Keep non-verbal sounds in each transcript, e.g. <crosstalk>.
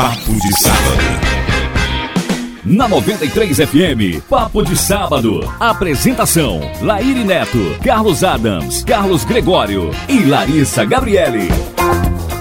Papo de Sábado. Na 93 FM, Papo de Sábado. Apresentação: Laíri Neto, Carlos Adams, Carlos Gregório e Larissa Gabriele.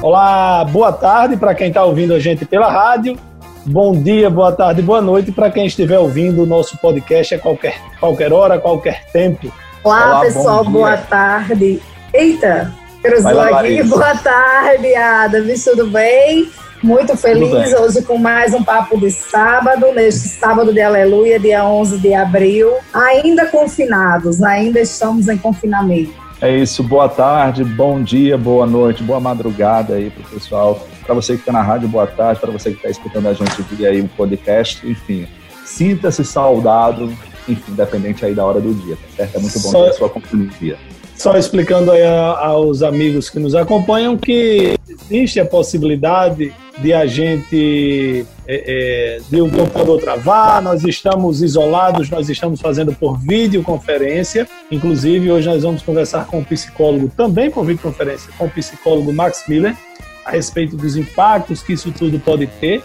Olá, boa tarde para quem está ouvindo a gente pela rádio. Bom dia, boa tarde, boa noite para quem estiver ouvindo o nosso podcast a qualquer, qualquer hora, qualquer tempo. Olá, Olá pessoal, boa tarde. Eita, cruzou aqui. Boa tarde, Adams, tudo bem? Muito feliz hoje com mais um papo de sábado, neste sábado de aleluia, dia 11 de abril. Ainda confinados, ainda estamos em confinamento. É isso, boa tarde, bom dia, boa noite, boa madrugada aí pro pessoal. Para você que está na rádio, boa tarde. Para você que está escutando a gente via aí um podcast, enfim. Sinta-se saudado, enfim, independente aí da hora do dia, tá certo? É muito bom Só... ter a sua companhia. Só explicando aí aos amigos que nos acompanham que existe a possibilidade de a gente é, é, de um computador travar, nós estamos isolados, nós estamos fazendo por videoconferência. Inclusive, hoje nós vamos conversar com o psicólogo, também por videoconferência, com o psicólogo Max Miller, a respeito dos impactos que isso tudo pode ter.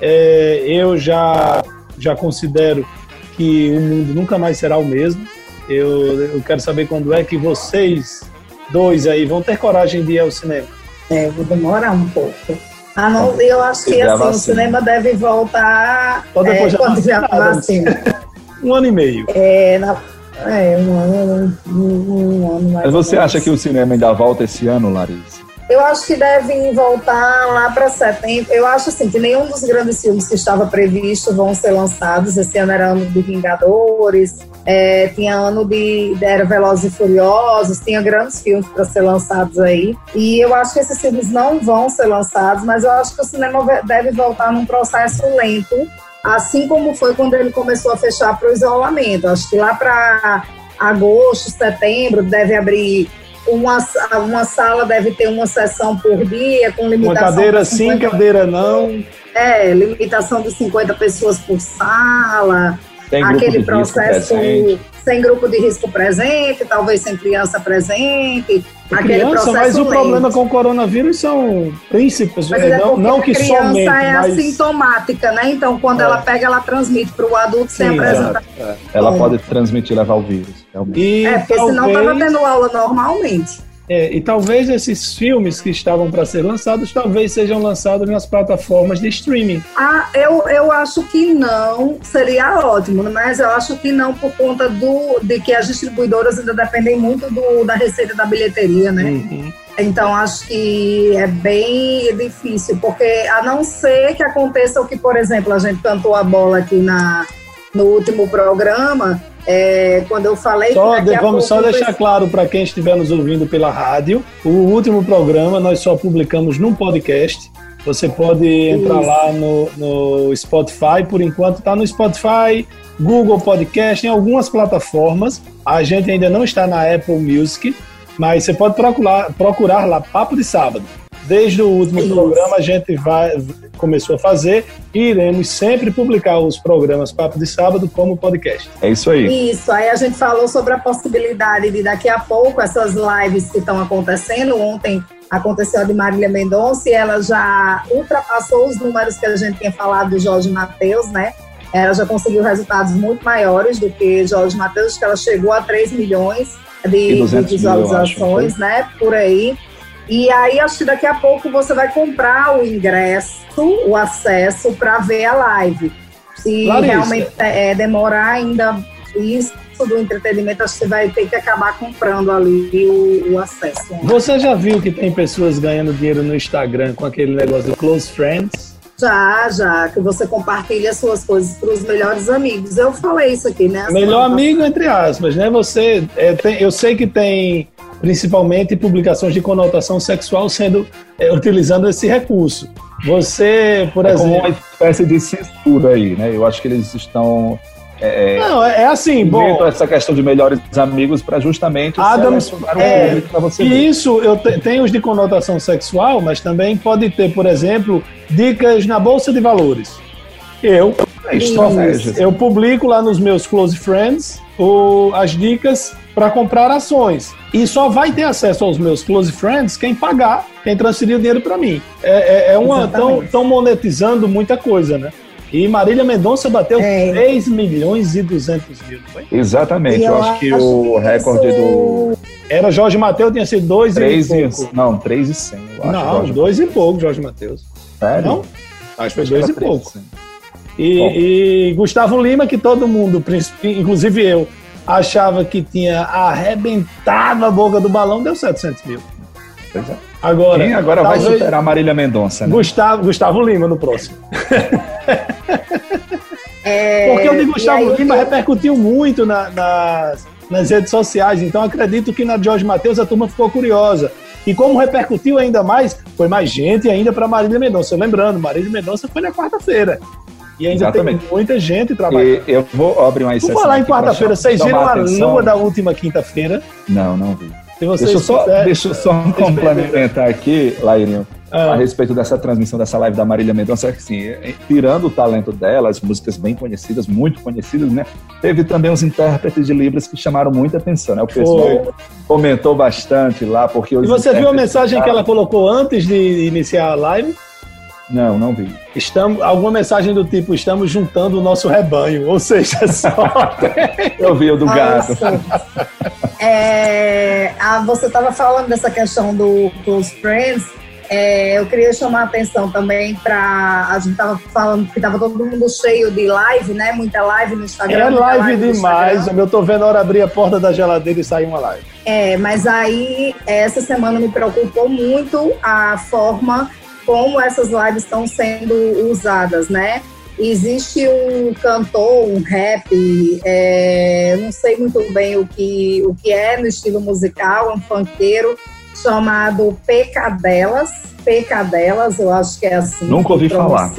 É, eu já, já considero que o mundo nunca mais será o mesmo. Eu, eu quero saber quando é que vocês dois aí vão ter coragem de ir ao cinema. É, vou demorar um pouco. Ah, não, eu acho que assim, o cinema deve voltar Ou depois é, já quando já vacina. um ano e meio. É, na, é um ano, um, um ano mais Mas você acha que o cinema ainda volta esse ano, Larissa? Eu acho que devem voltar lá para setembro. Eu acho assim que nenhum dos grandes filmes que estava previsto vão ser lançados. Esse ano era ano de Vingadores, é, tinha ano de, Era Velozes e Furiosos, tinha grandes filmes para ser lançados aí. E eu acho que esses filmes não vão ser lançados, mas eu acho que o cinema deve voltar num processo lento, assim como foi quando ele começou a fechar para o isolamento. Acho que lá para agosto, setembro, deve abrir uma, uma sala deve ter uma sessão por dia, com limitação. Uma cadeira sim, cadeira não. É, limitação de 50 pessoas por sala. Tem aquele processo sem grupo de risco presente, talvez sem criança presente. Aquele criança, processo mas lento. o problema com o coronavírus são príncipes, mas é, é não, não que somente. A criança é mas... assintomática, né? Então, quando é. ela pega, ela transmite para o adulto Sim, sem apresentar. É. Ela pode transmitir, levar o vírus. E é, porque talvez... senão estava tendo aula normalmente. É, e talvez esses filmes que estavam para ser lançados, talvez sejam lançados nas plataformas de streaming. Ah, eu, eu acho que não, seria ótimo, mas eu acho que não por conta do, de que as distribuidoras ainda dependem muito do, da receita da bilheteria, né? Uhum. Então acho que é bem difícil, porque a não ser que aconteça o que, por exemplo, a gente cantou a bola aqui na, no último programa, é, quando eu falei só, que vamos só deixar claro para quem estiver nos ouvindo pela rádio, o último programa nós só publicamos num podcast. Você pode entrar Isso. lá no, no Spotify, por enquanto está no Spotify, Google Podcast, em algumas plataformas. A gente ainda não está na Apple Music, mas você pode procurar, procurar lá Papo de Sábado. Desde o último Isso. programa a gente vai, começou a fazer e iremos sempre publicar os programas Papo de Sábado como podcast. É isso aí. Isso, aí a gente falou sobre a possibilidade de daqui a pouco essas lives que estão acontecendo. Ontem aconteceu a de Marília Mendonça e ela já ultrapassou os números que a gente tinha falado do Jorge Matheus, né? Ela já conseguiu resultados muito maiores do que Jorge Matheus, que ela chegou a 3 milhões de, de visualizações, mil, né? Por aí. E aí, acho que daqui a pouco você vai comprar o ingresso, o acesso para ver a live. Se Larissa. realmente é, demorar ainda isso do entretenimento, acho que você vai ter que acabar comprando ali o, o acesso. Né? Você já viu que tem pessoas ganhando dinheiro no Instagram com aquele negócio do Close Friends? Já, já, que você compartilha suas coisas para os melhores amigos. Eu falei isso aqui, né? Melhor amigo, entre aspas, né? Você, é, tem, eu sei que tem principalmente publicações de conotação sexual sendo é, utilizando esse recurso. Você, por é exemplo, como uma espécie de censura aí, né? Eu acho que eles estão é, é não, é, é assim, bom. essa questão de melhores amigos para justamente Adams, é, para você. E ver. isso eu te, tem os de conotação sexual, mas também pode ter, por exemplo, dicas na bolsa de valores. Eu, eu publico lá nos meus close friends o, as dicas para comprar ações. E só vai ter acesso aos meus close friends quem pagar, quem transferir o dinheiro para mim. É, é, é uma. Estão monetizando muita coisa, né? E Marília Mendonça bateu é. 3 milhões e 200 mil, foi? Exatamente, eu, eu, acho que acho o recorde isso... do. Era Jorge Matheus, tinha sido 2 e pouco. Não, 3 e 100, eu acho. Não, 2 e pouco, Jorge Matheus. Sério? Não? Acho que foi 2 e pouco. E, e, Gustavo Lima, que todo mundo, inclusive eu, achava que tinha arrebentado a boca do balão, deu 700 mil. Pois é. Agora, Quem agora vai superar a Marília Mendonça, né? Gustavo, Gustavo Lima no próximo. <laughs> É, Porque o de Gustavo aí, Lima repercutiu muito na, nas, nas redes sociais, então acredito que na Jorge Matheus a turma ficou curiosa. E como repercutiu ainda mais, foi mais gente ainda para Marília Mendonça. Lembrando, Marília Mendonça foi na quarta-feira. E ainda Exatamente. tem muita gente trabalhando. E eu vou abrir uma exceção. Vou falar em quarta-feira, vocês viram a lua da última quinta-feira? Não, não vi. Deixa eu só, deixa eu só <laughs> complementar aqui, Lairinho, ah. a respeito dessa transmissão dessa live da Marília Mendonça, assim, tirando o talento dela, as músicas bem conhecidas, muito conhecidas, né? Teve também os intérpretes de Libras que chamaram muita atenção, né? O pessoal Foi. comentou bastante lá, porque E você viu a mensagem que ela colocou antes de iniciar a live? Não, não vi. Estamos, alguma mensagem do tipo, estamos juntando o nosso rebanho, ou seja, <laughs> só. Eu vi o do gato. É, a, você estava falando dessa questão do Close Friends. É, eu queria chamar a atenção também para. A gente estava falando que estava todo mundo cheio de live, né? Muita live no Instagram. É live, live demais. Eu estou vendo a hora abrir a porta da geladeira e sair uma live. É, mas aí essa semana me preocupou muito a forma como essas lives estão sendo usadas, né? Existe um cantor, um rap, é, não sei muito bem o que, o que é no estilo musical, um funkeiro, chamado Pecadelas. Pecadelas, eu acho que é assim. Nunca ouvi falar.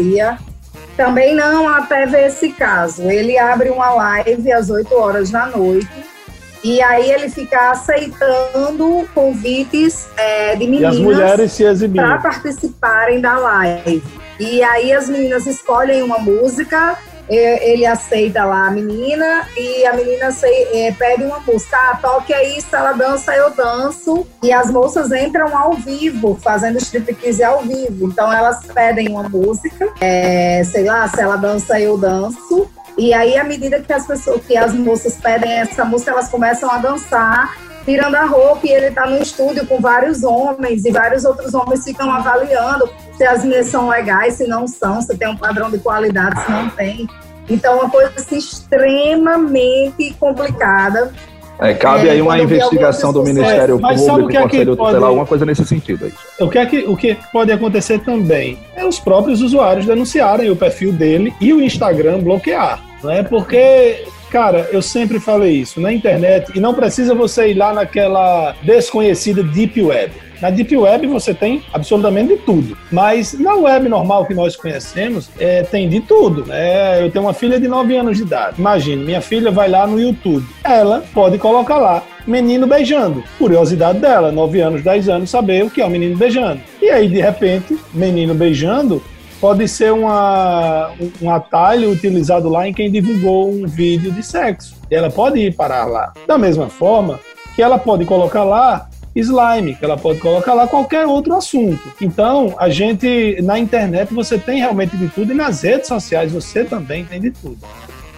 Também não, até ver esse caso. Ele abre uma live às 8 horas da noite e aí ele fica aceitando convites é, de meninas para participarem da live. E aí as meninas escolhem uma música, ele aceita lá a menina e a menina é, pede uma música. Ah, toque aí, se ela dança, eu danço. E as moças entram ao vivo, fazendo striptease ao vivo. Então elas pedem uma música, é, sei lá, se ela dança, eu danço. E aí, à medida que as pessoas, que as moças pedem essa música, elas começam a dançar, tirando a roupa, e ele está no estúdio com vários homens, e vários outros homens ficam avaliando se as minhas são legais, se não são, se tem um padrão de qualidade, se não tem. Então, é uma coisa assim, extremamente complicada. É, cabe é, aí uma investigação do Ministério é, Público, que é Conselho pode... Tutelar, alguma coisa nesse sentido. Aí. O que, é que, o que pode acontecer também é os próprios usuários denunciarem o perfil dele e o Instagram bloquear. Né? Porque Cara, eu sempre falei isso na internet e não precisa você ir lá naquela desconhecida Deep Web. Na Deep Web você tem absolutamente de tudo, mas na web normal que nós conhecemos, é, tem de tudo. Né? Eu tenho uma filha de 9 anos de idade. Imagine, minha filha vai lá no YouTube. Ela pode colocar lá menino beijando. Curiosidade dela, 9 anos, 10 anos, saber o que é um menino beijando. E aí, de repente, menino beijando pode ser uma, um atalho utilizado lá em quem divulgou um vídeo de sexo. Ela pode ir parar lá. Da mesma forma que ela pode colocar lá slime, que ela pode colocar lá qualquer outro assunto. Então, a gente, na internet, você tem realmente de tudo e nas redes sociais você também tem de tudo.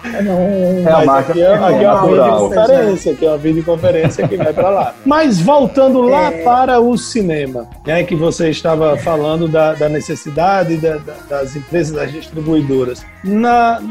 É, é a marca aqui é, aqui é uma videoconferência, aqui é uma videoconferência que vai para lá. Mas voltando lá é... para o cinema, né, que você estava falando da, da necessidade da, da, das empresas, das distribuidoras. Na,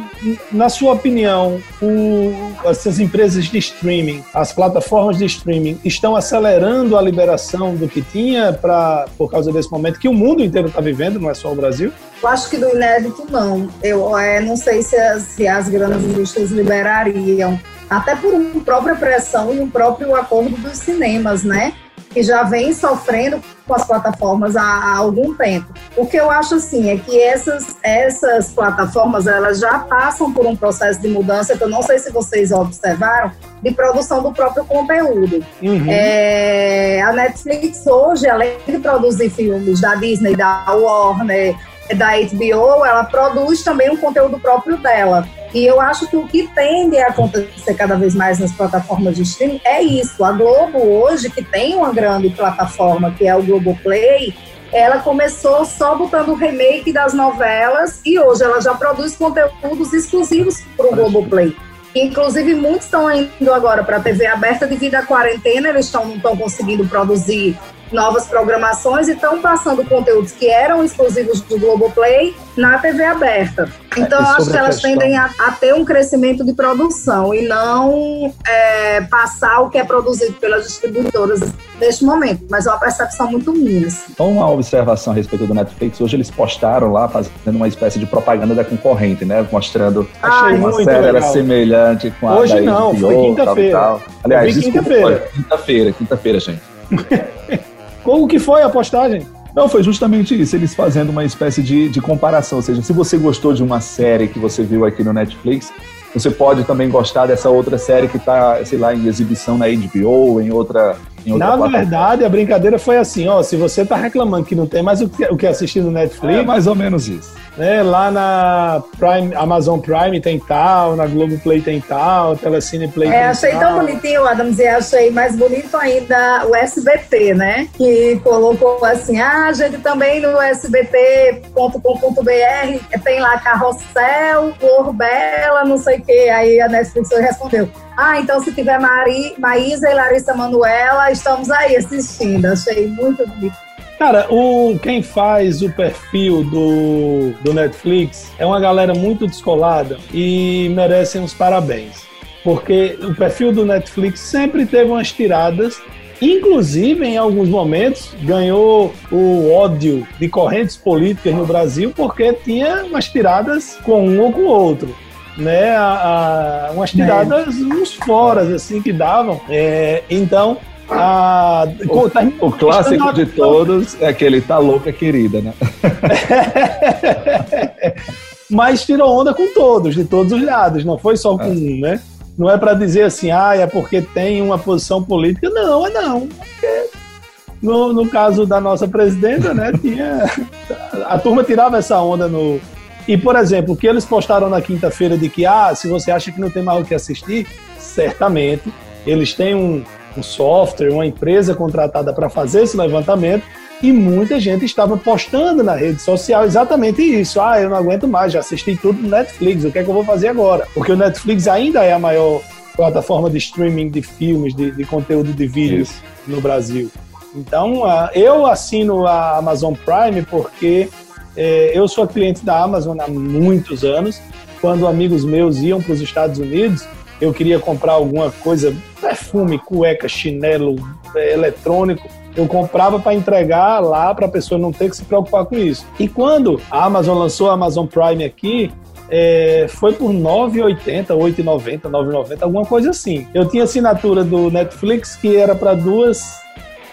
na sua opinião, o, essas empresas de streaming, as plataformas de streaming, estão acelerando a liberação do que tinha pra, por causa desse momento que o mundo inteiro está vivendo, não é só o Brasil? Eu acho que do inédito não. Eu é, não sei se as, se as grandes indústrias liberariam, até por uma própria pressão e um próprio acordo dos cinemas, né? Que já vem sofrendo com as plataformas há, há, algum tempo. O que eu acho assim é que essas, essas plataformas elas já passam por um processo de mudança que eu não sei se vocês observaram de produção do próprio conteúdo. Uhum. É, a Netflix hoje, além de produzir filmes da Disney, da Warner, da HBO, ela produz também um conteúdo próprio dela. E eu acho que o que tende a acontecer cada vez mais nas plataformas de streaming é isso. A Globo hoje, que tem uma grande plataforma, que é o Globoplay, ela começou só botando o remake das novelas e hoje ela já produz conteúdos exclusivos para o Globoplay. Inclusive, muitos estão indo agora para a TV aberta devido à quarentena, eles estão, não estão conseguindo produzir novas programações e estão passando conteúdos que eram exclusivos do Globoplay na TV aberta. Então, eu acho que elas questão... tendem a, a, ter um crescimento de produção e não é, passar o que é produzido pelas distribuidoras neste momento, mas é uma percepção muito minha. Assim. Uma observação a respeito do Netflix, hoje eles postaram lá, fazendo uma espécie de propaganda da concorrente, né? Mostrando Achei uma série era semelhante com a Hoje não, HBO, foi quinta-feira. Aliás, quinta-feira. Quinta-feira, quinta-feira, gente. <laughs> Como que foi a postagem? Não, foi justamente isso, eles fazendo uma espécie de, de comparação. Ou seja, se você gostou de uma série que você viu aqui no Netflix, você pode também gostar dessa outra série que está, sei lá, em exibição na HBO, em outra. Em outra na verdade, a brincadeira foi assim: ó, se você está reclamando que não tem mais o que, o que assistir no Netflix. É mais ou menos isso né? Lá na Prime, Amazon Prime tem tal, na Globo Play tem tal, Telecine Play é, tem achei tal. tão bonitinho, Adams, e achei mais bonito ainda o SBT, né? Que colocou assim, ah, gente, também no sbt.com.br tem lá Carrossel, Flor Bela, não sei o quê. Aí a Netflix respondeu, ah, então se tiver Mari, Maísa e Larissa Manuela, estamos aí assistindo. Achei muito bonito. Cara, o, quem faz o perfil do, do Netflix é uma galera muito descolada e merecem os parabéns. Porque o perfil do Netflix sempre teve umas tiradas Inclusive, em alguns momentos, ganhou o ódio de correntes políticas no Brasil porque tinha umas tiradas com um ou com o outro. Né, a, a, umas tiradas, é. uns foras assim que davam. É, então, ah, o, tá, o clássico de todos é aquele tá louca querida, né? <laughs> Mas tirou onda com todos, de todos os lados, não foi só com é. um, né? Não é para dizer assim, ah, é porque tem uma posição política. Não, é não. Porque no, no caso da nossa presidenta, né, <laughs> tinha. A turma tirava essa onda no. E, por exemplo, o que eles postaram na quinta-feira de que, ah, se você acha que não tem mais o que assistir, certamente eles têm um, um software, uma empresa contratada para fazer esse levantamento e muita gente estava postando na rede social exatamente isso. Ah, eu não aguento mais, já assisti tudo no Netflix, o que é que eu vou fazer agora? Porque o Netflix ainda é a maior plataforma de streaming de filmes, de, de conteúdo de vídeos no Brasil. Então, uh, eu assino a Amazon Prime porque eh, eu sou cliente da Amazon há muitos anos. Quando amigos meus iam para os Estados Unidos, eu queria comprar alguma coisa, perfume, cueca, chinelo, é, eletrônico, eu comprava para entregar lá para a pessoa não ter que se preocupar com isso. E quando a Amazon lançou a Amazon Prime aqui, é, foi por 9,80, 8,90, 9,90, alguma coisa assim. Eu tinha assinatura do Netflix que era para duas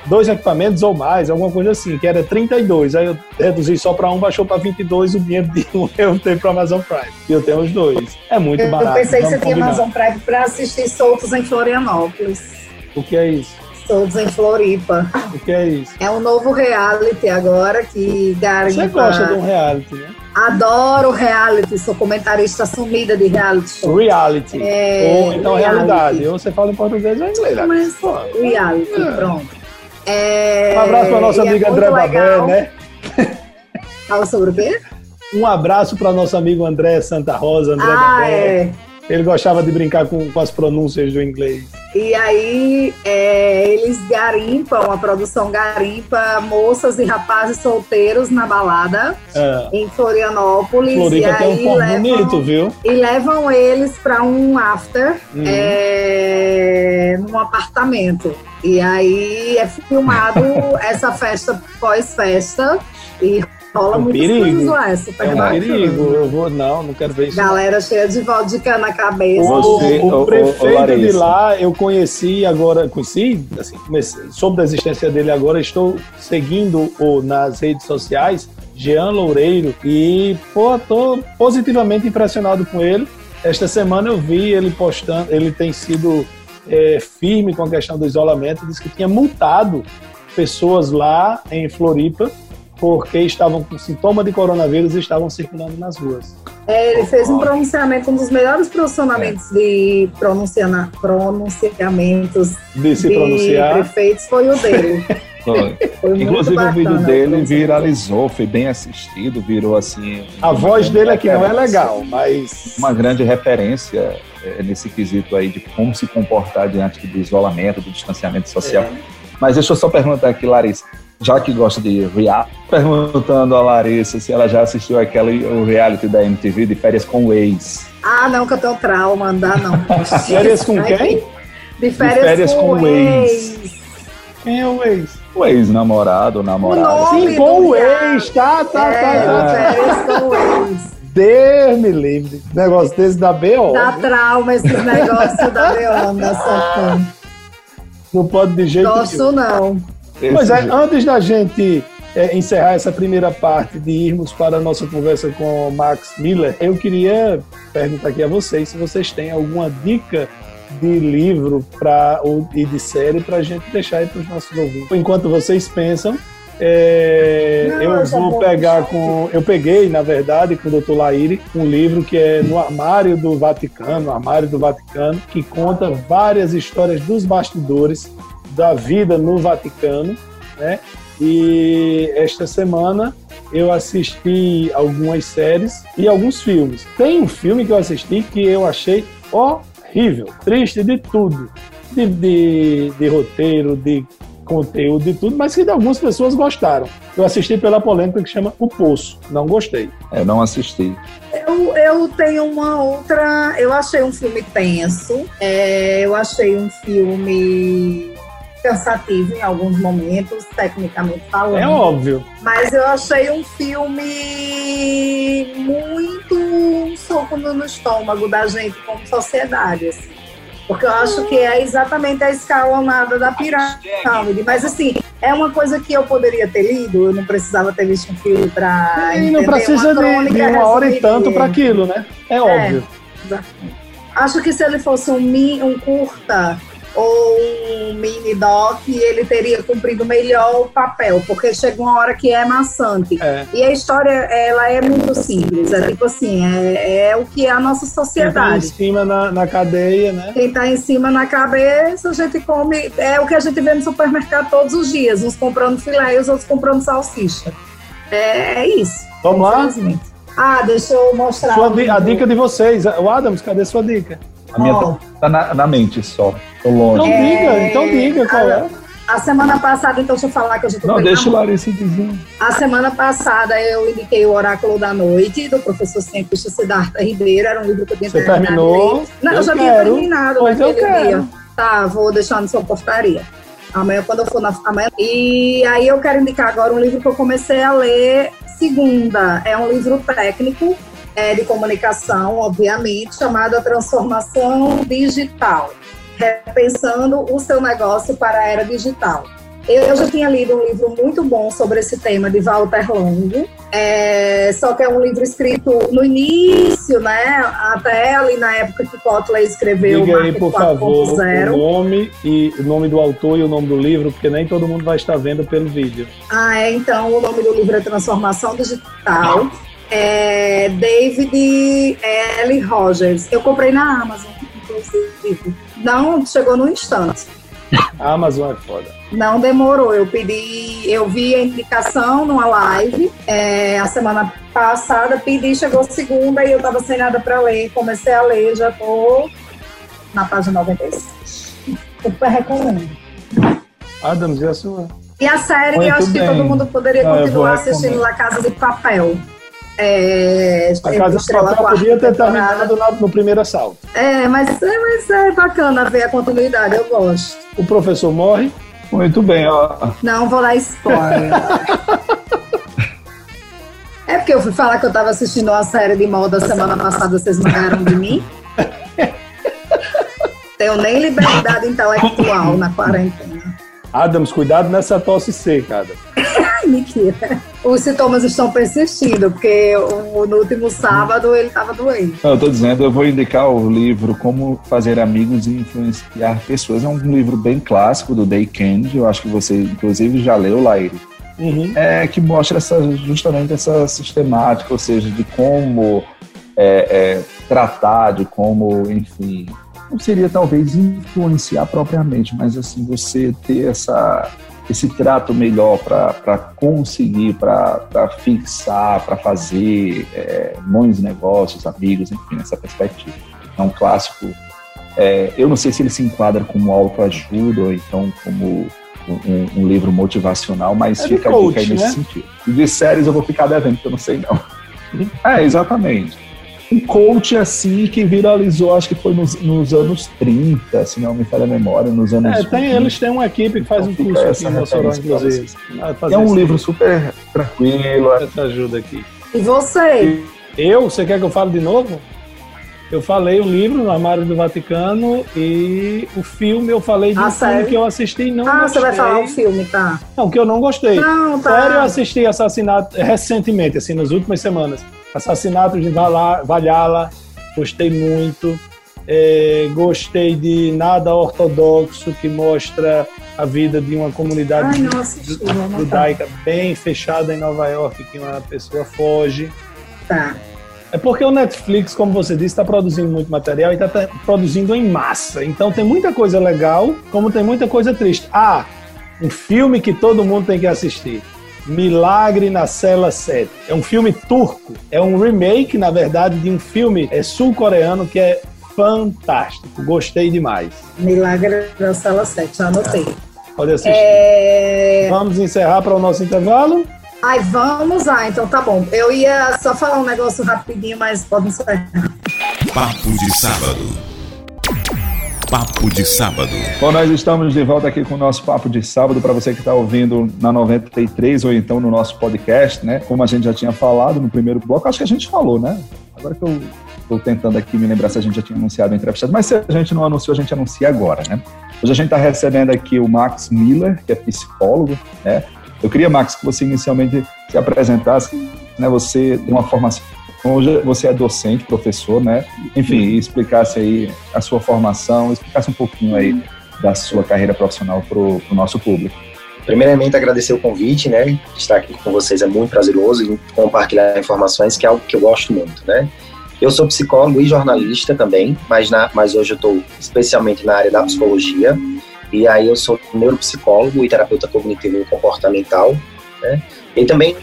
dois equipamentos ou mais, alguma coisa assim, que era 32. Aí eu reduzi só para um, baixou para 22, o dinheiro de um <laughs> eu tenho para Amazon Prime. E eu tenho os dois. É muito eu, barato. Eu pensei que você combinar. tinha Amazon Prime para assistir Soltos em Florianópolis. O que é isso? Soltos em Floripa. O que é isso? É um novo reality agora que garimpa... Você gosta de um reality, né? Adoro reality, sou comentarista sumida de reality show. Reality. É, ou então reality. realidade. Ou você fala em português ou em inglês. Mas, reality, é. pronto. É, um abraço para nossa amiga é André Babé, né? Fala sobre o quê? Um abraço para nosso amigo André Santa Rosa, André ah, Babé. É. Ele gostava de brincar com, com as pronúncias do inglês. E aí é, eles garimpam, a produção garimpa moças e rapazes solteiros na balada é. em Florianópolis. Floripa e tem um levam, bonito, viu? E levam eles para um after uhum. é, num apartamento. E aí é filmado <laughs> essa festa pós-festa e rola é um muitas perigo. coisas lá, é super é um bacana. perigo, eu vou, não, não quero ver isso. Galera cheia de vodka na cabeça. Você, o, o, prefeito o, de lá, eu conheci agora, conheci, assim, comecei, soube da existência dele agora, estou seguindo o nas redes sociais, Jean Loureiro, e, pô, tô positivamente impressionado com ele. Esta semana eu vi ele postando, ele tem sido é, firme com a questão do isolamento, disse que tinha multado pessoas lá em Floripa porque estavam com sintoma de coronavírus e estavam circulando nas ruas. É, ele fez um pronunciamento, um dos melhores pronunciamentos é. de pronunciana, pronunciamentos de, se de pronunciar. prefeitos foi o dele. <laughs> Foi. Foi Inclusive o vídeo dele viralizou, foi bem assistido, virou assim. A voz dele aqui não é legal, mas. Uma grande referência é, nesse quesito aí de como se comportar diante do isolamento, do distanciamento social. É. Mas deixa eu só perguntar aqui, Larissa já que gosta de reality, perguntando a Larissa se ela já assistiu aquele o reality da MTV de férias com o ex. Ah, não, que eu tenho trauma, não dá não. férias com quem? De férias, de férias com, com, o ex. ex. Quem é o ex? O ex-namorado, namorado. Sim, com o ex, tá, tá, é, tá. tá. Férias com o ex. Deus me livre. Negócio desse da B.O. Dá trauma esse negócio da B.O. Socão. Não pode de jeito Gosto não. Pois é, antes da gente é, encerrar essa primeira parte de irmos para a nossa conversa com o Max Miller, eu queria perguntar aqui a vocês se vocês têm alguma dica de livro pra, ou, e de série para a gente deixar aí para os nossos ouvintes. Enquanto vocês pensam, é, Não, eu vou pegar com. Eu peguei, na verdade, com o Dr. Laire, um livro que é No Armário do Vaticano, Armário do Vaticano, que conta várias histórias dos bastidores da vida no Vaticano, né? E esta semana eu assisti algumas séries e alguns filmes. Tem um filme que eu assisti que eu achei horrível, triste de tudo. De, de, de roteiro, de conteúdo e tudo, mas que algumas pessoas gostaram. Eu assisti pela polêmica que chama O Poço. Não gostei. É, não assisti. Eu, eu tenho uma outra. Eu achei um filme tenso. É, eu achei um filme cansativo em alguns momentos, tecnicamente falando. É óbvio. Mas eu achei um filme muito um soco no estômago da gente como sociedade, assim. Porque eu acho que é exatamente a escalonada da pirâmide. Mas, assim, é uma coisa que eu poderia ter lido, eu não precisava ter visto um filme para. E não precisa uma de, de uma hora e tanto para aquilo, né? É, é óbvio. Acho que se ele fosse um, um curta ou um mini doc, ele teria cumprido melhor o papel, porque chega uma hora que é maçante. É. E a história, ela é muito simples, é tipo assim, é, é o que é a nossa sociedade. Quem tá em cima na, na cadeia, né? Quem tá em cima na cabeça, a gente come, é o que a gente vê no supermercado todos os dias, uns comprando filé e os outros comprando salsicha. É, é isso. Vamos lá? Ah, deixa eu mostrar. Sua, a dica de vocês. O Adams, cadê sua dica? A minha oh. tá, na, na, mente só. Tô longe. Então diga, é... então diga qual é. A semana passada, então, deixa eu falar que eu já tô Não, deixa o Larissa dizer. A semana passada eu indiquei o Oráculo da Noite, do professor cientista Siddhartha Ribeiro. Era um livro que eu tinha Você terminou? Não, eu, eu já tinha terminado pois naquele dia. Tá, vou deixar na sua portaria. Amanhã, quando eu for na. Amanhã. E aí eu quero indicar agora um livro que eu comecei a ler segunda. É um livro técnico é, de comunicação, obviamente, chamada Transformação Digital, repensando o seu negócio para a era digital. Eu já tinha lido um livro muito bom sobre esse tema de Walter Longo, é, só que é um livro escrito no início, né? Até ali na época que Kotler escreveu Diga aí, por favor, o nome e o nome do autor e o nome do livro, porque nem todo mundo vai estar vendo pelo vídeo. Ah, é, então o nome do livro é Transformação Digital é David L. Rogers. Eu comprei na Amazon, inclusive. Não, chegou no instante. A Amazon é foda. Não demorou. Eu pedi, eu vi a indicação numa live é, a semana passada, pedi, chegou segunda e eu tava sem nada para ler. Comecei a ler, já tô na página 96. Super recomendo. Adams, e a sua? E a série, Muito eu acho bem. que todo mundo poderia ah, continuar assistindo La Casa de Papel. É, a Casa de Papel podia ter terminado no primeiro assalto. É mas, é, mas é bacana ver a continuidade, eu gosto. O professor morre. Muito bem, ó. Não vou dar spoiler. <laughs> é porque eu fui falar que eu estava assistindo uma série de moda semana passada, vocês mandaram de mim. <laughs> Tenho nem liberdade intelectual na quarentena. Adams, cuidado nessa tosse seca. <coughs> Mentira. Os sintomas estão persistindo, porque no último sábado ele estava doente. eu estou dizendo, eu vou indicar o livro Como Fazer Amigos e Influenciar Pessoas. É um livro bem clássico do Day Candy, eu acho que você, inclusive, já leu, Laire. Uhum. É, que mostra essa, justamente essa sistemática, ou seja, de como é, é, tratar, de como, enfim, não seria talvez influenciar propriamente, mas assim, você ter essa, esse trato melhor para conseguir, para fixar, para fazer é, bons negócios, amigos, enfim, nessa perspectiva. É um clássico. É, eu não sei se ele se enquadra como autoajuda ou então como um, um, livro motivacional, mas é fica coach, a dica aí nesse né? sentido. E de séries eu vou ficar devendo, porque eu não sei não. é, exatamente um coach assim que viralizou, acho que foi nos, nos anos 30, se não me falha a memória, nos anos. É, tem, eles têm uma equipe que faz então, um curso aqui no Sorão, inclusive. É um livro super tranquilo. Essa ajuda aqui. E você? Eu? Você quer que eu fale de novo? Eu falei o livro no Armário do Vaticano e o filme eu falei de ah, um sério? filme que eu assisti e não ah, gostei. Ah, você vai falar o filme, tá? Não, que eu não gostei. Não, tá. Sério, eu assisti Assassinato recentemente, assim, nas últimas semanas. Assassinatos de Valhalla, gostei muito. É, gostei de Nada Ortodoxo, que mostra a vida de uma comunidade Ai, assisti, judaica bem fechada em Nova York, que uma pessoa foge. Tá. É porque o Netflix, como você disse, está produzindo muito material e está produzindo em massa. Então tem muita coisa legal, como tem muita coisa triste. Ah, um filme que todo mundo tem que assistir. Milagre na Cela 7. É um filme turco, é um remake, na verdade, de um filme é, sul-coreano que é fantástico. Gostei demais. Milagre na Cela 7, já anotei. Pode assistir. É... Vamos encerrar para o nosso intervalo? Ai, vamos lá, então tá bom. Eu ia só falar um negócio rapidinho, mas pode encerrar. Papo de sábado. Papo de Sábado. Bom, nós estamos de volta aqui com o nosso Papo de Sábado para você que está ouvindo na 93 ou então no nosso podcast, né? Como a gente já tinha falado no primeiro bloco, acho que a gente falou, né? Agora que eu estou tentando aqui me lembrar se a gente já tinha anunciado o entrevistado, mas se a gente não anunciou, a gente anuncia agora, né? Hoje a gente está recebendo aqui o Max Miller, que é psicólogo, né? Eu queria, Max, que você inicialmente se apresentasse, né? Você tem uma formação Hoje você é docente, professor, né? Enfim, explicasse aí a sua formação, explicasse um pouquinho aí da sua carreira profissional para o nosso público. Primeiramente, agradecer o convite, né? Estar aqui com vocês é muito prazeroso e compartilhar informações, que é algo que eu gosto muito, né? Eu sou psicólogo e jornalista também, mas, na, mas hoje eu estou especialmente na área da psicologia. E aí eu sou neuropsicólogo e terapeuta cognitivo e comportamental, né? E também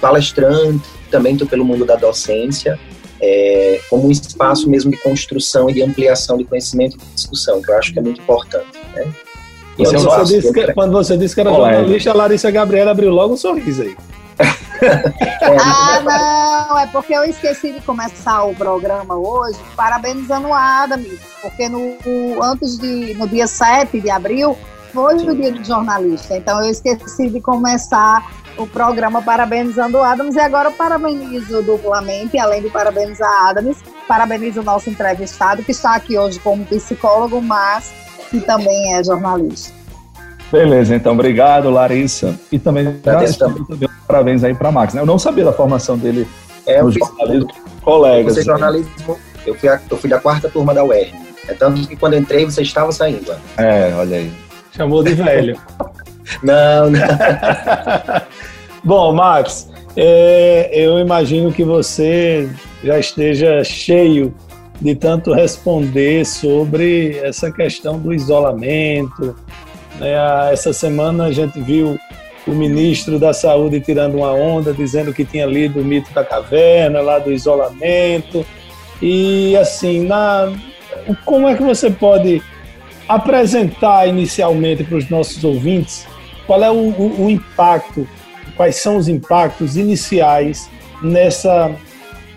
palestrante, também estou pelo mundo da docência, é, como um espaço mesmo de construção e de ampliação de conhecimento e discussão, que eu acho que é muito importante. Né? Você você disse que, quando você disse que era jornalista, a Larissa Gabriela abriu logo um sorriso aí. <laughs> ah, não, é porque eu esqueci de começar o programa hoje parabenizando a Adam, porque no, antes de, no dia 7 de abril, foi o dia do jornalista, então eu esqueci de começar o programa Parabenizando Adams e agora eu parabenizo duplamente, além de parabenizar Adams, parabenizo o nosso entrevistado que está aqui hoje como psicólogo, mas que também é jornalista. Beleza, então obrigado, Larissa. E também, também. parabéns aí para Max. Né? Eu não sabia da formação dele é, no jornalismo, colegas. Você jornalismo, eu fui, a, eu fui da quarta turma da UERN. É tanto que quando entrei você estava saindo. É, olha aí. Chamou de velho. <laughs> não, não. <laughs> Bom, Max, é, eu imagino que você já esteja cheio de tanto responder sobre essa questão do isolamento. Né? Essa semana a gente viu o ministro da Saúde tirando uma onda, dizendo que tinha lido o mito da caverna, lá do isolamento. E assim, na, como é que você pode apresentar inicialmente para os nossos ouvintes qual é o, o, o impacto quais são os impactos iniciais nessa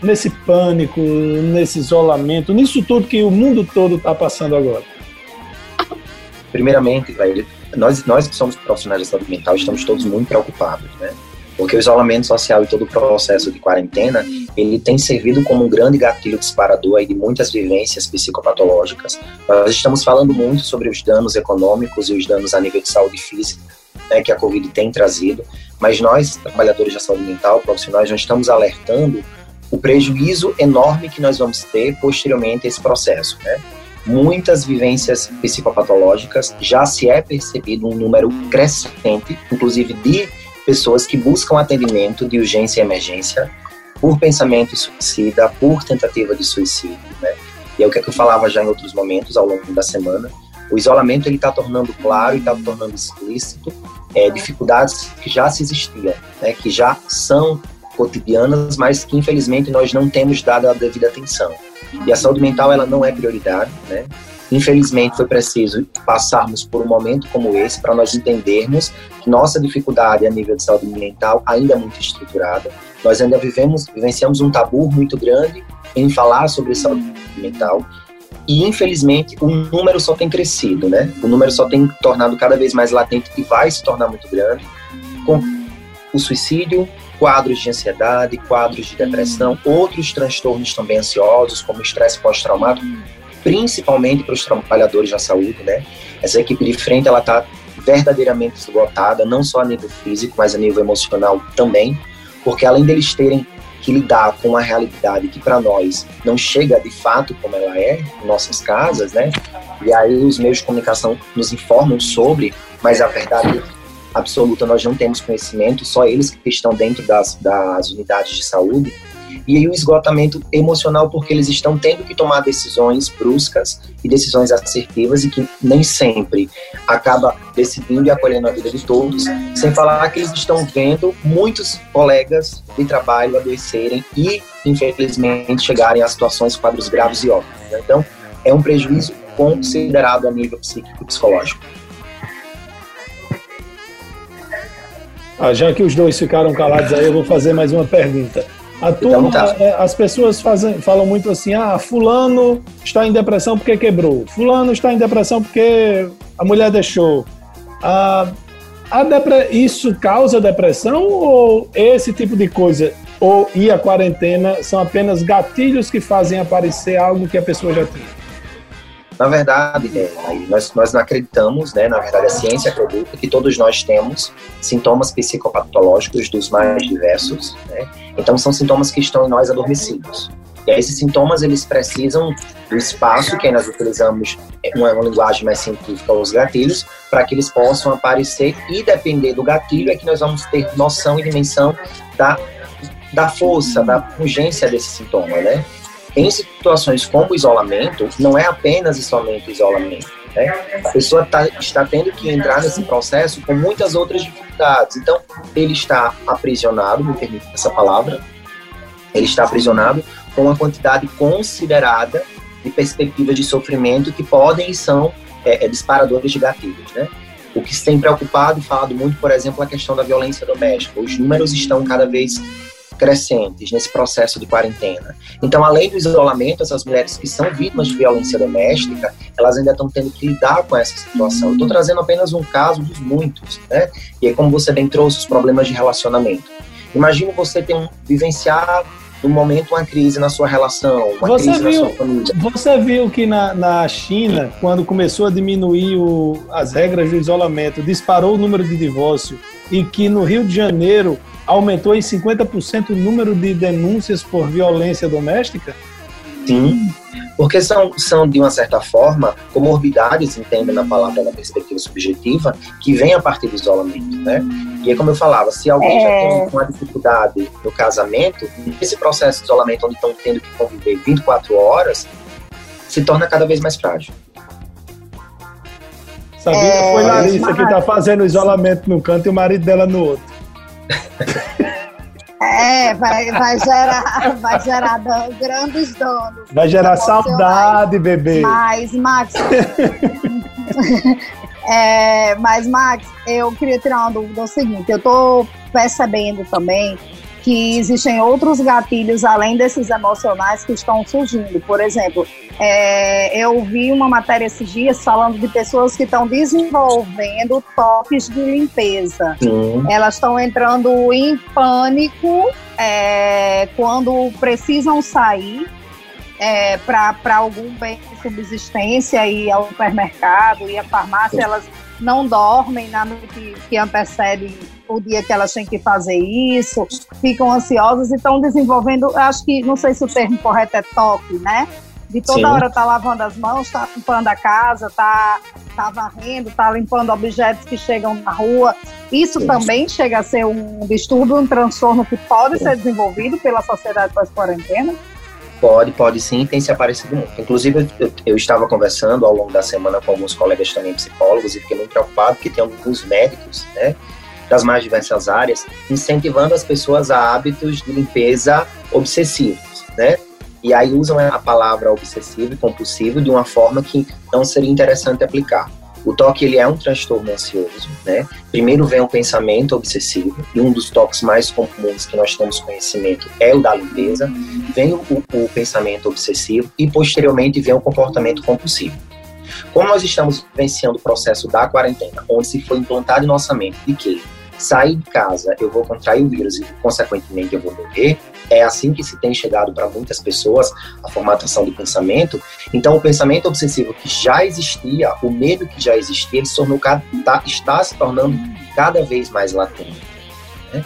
nesse pânico, nesse isolamento, nisso tudo que o mundo todo está passando agora? Primeiramente, velho, nós, nós que somos profissionais de saúde mental estamos todos muito preocupados, né? Porque o isolamento social e todo o processo de quarentena, ele tem servido como um grande gatilho disparador aí de muitas vivências psicopatológicas. Nós estamos falando muito sobre os danos econômicos e os danos a nível de saúde física, né, que a Covid tem trazido, mas nós, trabalhadores da saúde mental, profissionais, nós estamos alertando o prejuízo enorme que nós vamos ter posteriormente a esse processo. Né? Muitas vivências psicopatológicas já se é percebido um número crescente, inclusive de pessoas que buscam atendimento de urgência e emergência por pensamento suicida, por tentativa de suicídio, né? E é o que, é que eu falava já em outros momentos ao longo da semana. O isolamento ele está tornando claro e está tornando explícito é, dificuldades que já se existiam, né? Que já são cotidianas, mas que infelizmente nós não temos dado a devida atenção. E a saúde mental ela não é prioridade, né? Infelizmente foi preciso passarmos por um momento como esse para nós entendermos que nossa dificuldade a nível de saúde mental ainda é muito estruturada. Nós ainda vivemos, vivenciamos um tabu muito grande em falar sobre saúde mental. E infelizmente o número só tem crescido, né? O número só tem tornado cada vez mais latente e vai se tornar muito grande com o suicídio, quadros de ansiedade, quadros de depressão, outros transtornos também ansiosos, como estresse pós-traumático, principalmente para os trabalhadores da saúde, né? Essa equipe de frente, ela está verdadeiramente esgotada, não só a nível físico, mas a nível emocional também, porque além deles terem que lidar com uma realidade que para nós não chega de fato como ela é em nossas casas, né? E aí os meios de comunicação nos informam sobre, mas a verdade absoluta nós não temos conhecimento, só eles que estão dentro das, das unidades de saúde e aí o esgotamento emocional porque eles estão tendo que tomar decisões bruscas e decisões assertivas e que nem sempre acaba decidindo e acolhendo a vida de todos, sem falar que eles estão vendo muitos colegas de trabalho adoecerem e, infelizmente, chegarem a situações, quadros graves e óbvios. Né? Então, é um prejuízo considerado a nível psíquico e psicológico. Ah, já que os dois ficaram calados aí, eu vou fazer mais uma pergunta. A turma, então, tá. É, as pessoas fazem, falam muito assim: ah, Fulano está em depressão porque quebrou, Fulano está em depressão porque a mulher deixou. Ah, a depre... Isso causa depressão ou esse tipo de coisa ou e a quarentena são apenas gatilhos que fazem aparecer algo que a pessoa já tinha? Na verdade, é, nós, nós acreditamos, né, na verdade a ciência acredita que todos nós temos sintomas psicopatológicos dos mais diversos, né? então são sintomas que estão em nós adormecidos. E esses sintomas eles precisam do espaço que nós utilizamos uma, uma linguagem mais científica, os gatilhos, para que eles possam aparecer e depender do gatilho é que nós vamos ter noção e dimensão da, da força, da urgência desse sintoma, né? Em situações como isolamento, não é apenas e somente isolamento. Né? A pessoa tá, está tendo que entrar nesse processo com muitas outras dificuldades. Então, ele está aprisionado, me permite essa palavra, ele está aprisionado com uma quantidade considerada de perspectivas de sofrimento que podem e são é, é, disparadores de gatilhos. Né? O que se tem preocupado e falado muito, por exemplo, a questão da violência doméstica. Os números estão cada vez crescentes nesse processo de quarentena. Então, além do isolamento, essas mulheres que são vítimas de violência doméstica, elas ainda estão tendo que lidar com essa situação. Estou trazendo apenas um caso dos muitos, né? E aí, como você bem trouxe, os problemas de relacionamento. Imagina você ter um, vivenciar no momento uma crise na sua relação, uma você crise viu, na sua família. Você viu que na, na China, quando começou a diminuir o, as regras do isolamento, disparou o número de divórcio e que no Rio de Janeiro aumentou em 50% o número de denúncias por violência doméstica? Sim, porque são, são de uma certa forma, comorbidades, entendem na palavra, na perspectiva subjetiva, que vem a partir do isolamento, né? E é como eu falava, se alguém é... já tem uma dificuldade no casamento, nesse processo de isolamento, onde estão tendo que conviver 24 horas, se torna cada vez mais frágil. Sabia? É... Foi Larissa que está fazendo isolamento num canto e o marido dela no outro. É, vai, vai gerar, vai gerar grandes danos. Vai gerar saudade, bebê. Mas, Max. <laughs> é, mas, Max, eu queria tirar uma dúvida: é o seguinte, eu tô percebendo também que existem outros gatilhos além desses emocionais que estão surgindo. Por exemplo, é, eu vi uma matéria esses dias falando de pessoas que estão desenvolvendo toques de limpeza. Sim. Elas estão entrando em pânico é, quando precisam sair é, para algum bem de subsistência e ao supermercado e à farmácia, elas não dormem na noite que antecede o dia que elas têm que fazer isso, ficam ansiosas e estão desenvolvendo, acho que, não sei se o termo correto é toque, né? De toda Sim. hora tá lavando as mãos, tá limpando a casa, tá, tá varrendo, tá limpando objetos que chegam na rua. Isso Sim. também chega a ser um distúrbio, um transtorno que pode Sim. ser desenvolvido pela sociedade pós-quarentena? Pode, pode sim, tem se aparecido muito. Inclusive, eu, eu, estava conversando ao longo da semana com alguns colegas também psicólogos e fiquei muito preocupado porque tem alguns médicos, né, das mais diversas áreas, incentivando as pessoas a hábitos de limpeza obsessivos, né? E aí usam a palavra obsessivo e compulsivo de uma forma que não seria interessante aplicar. O toque ele é um transtorno ansioso, né? Primeiro vem o pensamento obsessivo e um dos toques mais comuns que nós temos conhecimento é o da limpeza. Vem o, o, pensamento obsessivo e posteriormente vem o comportamento compulsivo. Como nós estamos vivenciando o processo da quarentena, onde se foi implantado em nossa mente de que sair de casa eu vou contrair o vírus e consequentemente eu vou morrer, é assim que se tem chegado para muitas pessoas a formatação do pensamento. Então, o pensamento obsessivo que já existia, o medo que já existia, ele se tornou, tá, está se tornando cada vez mais latente. Né?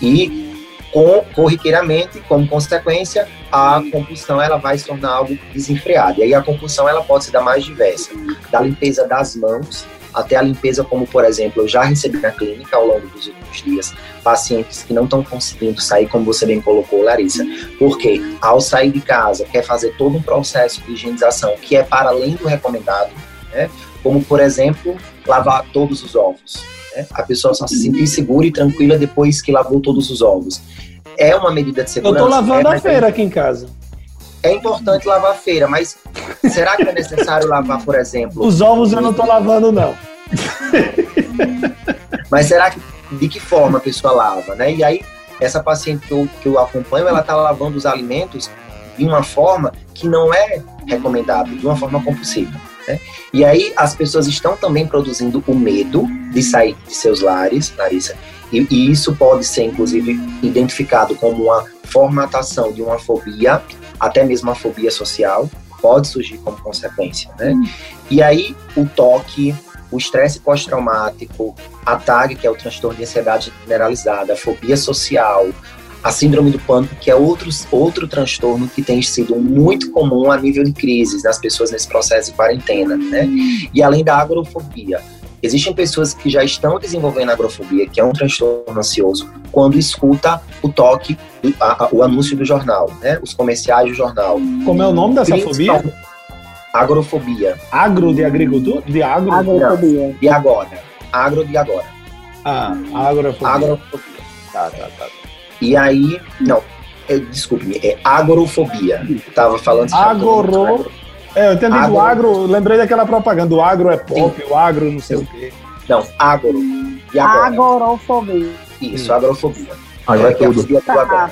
E com, corriqueiramente, como consequência, a compulsão ela vai se tornar algo desenfreado. E aí a compulsão ela pode se dar mais diversa, da limpeza das mãos até a limpeza, como por exemplo, eu já recebi na clínica ao longo dos últimos dias pacientes que não estão conseguindo sair, como você bem colocou, Larissa, porque ao sair de casa quer fazer todo um processo de higienização que é para além do recomendado, né? como por exemplo, lavar todos os ovos. Né? A pessoa só se sentir segura e tranquila depois que lavou todos os ovos. É uma medida de segurança. Eu estou lavando é, a feira aqui em casa é importante lavar a feira, mas será que é necessário lavar, por exemplo? Os ovos eu não estou lavando, não. <laughs> mas será que de que forma a pessoa lava, né? E aí, essa paciente que eu, que eu acompanho, ela está lavando os alimentos de uma forma que não é recomendável, de uma forma compulsiva. Né? E aí as pessoas estão também produzindo o medo de sair de seus lares, Larissa, e, e isso pode ser, inclusive, identificado como uma formatação de uma fobia até mesmo a fobia social pode surgir como consequência, né? Hum. E aí o toque, o estresse pós-traumático, a TAG, que é o transtorno de ansiedade generalizada, a fobia social, a síndrome do pânico, que é outro, outro transtorno que tem sido muito comum a nível de crises nas pessoas nesse processo de quarentena, né? Hum. E além da agorafobia, Existem pessoas que já estão desenvolvendo agrofobia, que é um transtorno ansioso, quando escuta o toque, a, a, o anúncio do jornal, né? Os comerciais do jornal. Como é o nome dessa fobia? Agrofobia. Agro de agricultura? De agro? Agrofobia. De agora. Agro de agora. Ah, agrofobia. Agrofobia. Tá, tá, tá. E aí, não, desculpe-me, é agrofobia. Tava falando... Agoro... É, eu entendi agro. do agro, lembrei daquela propaganda, o agro é pop, Sim. o agro não sei Sim. o quê. Não, agro. E agora? Agorofobia. Isso, agrofobia. Agora é, é tudo. Tá.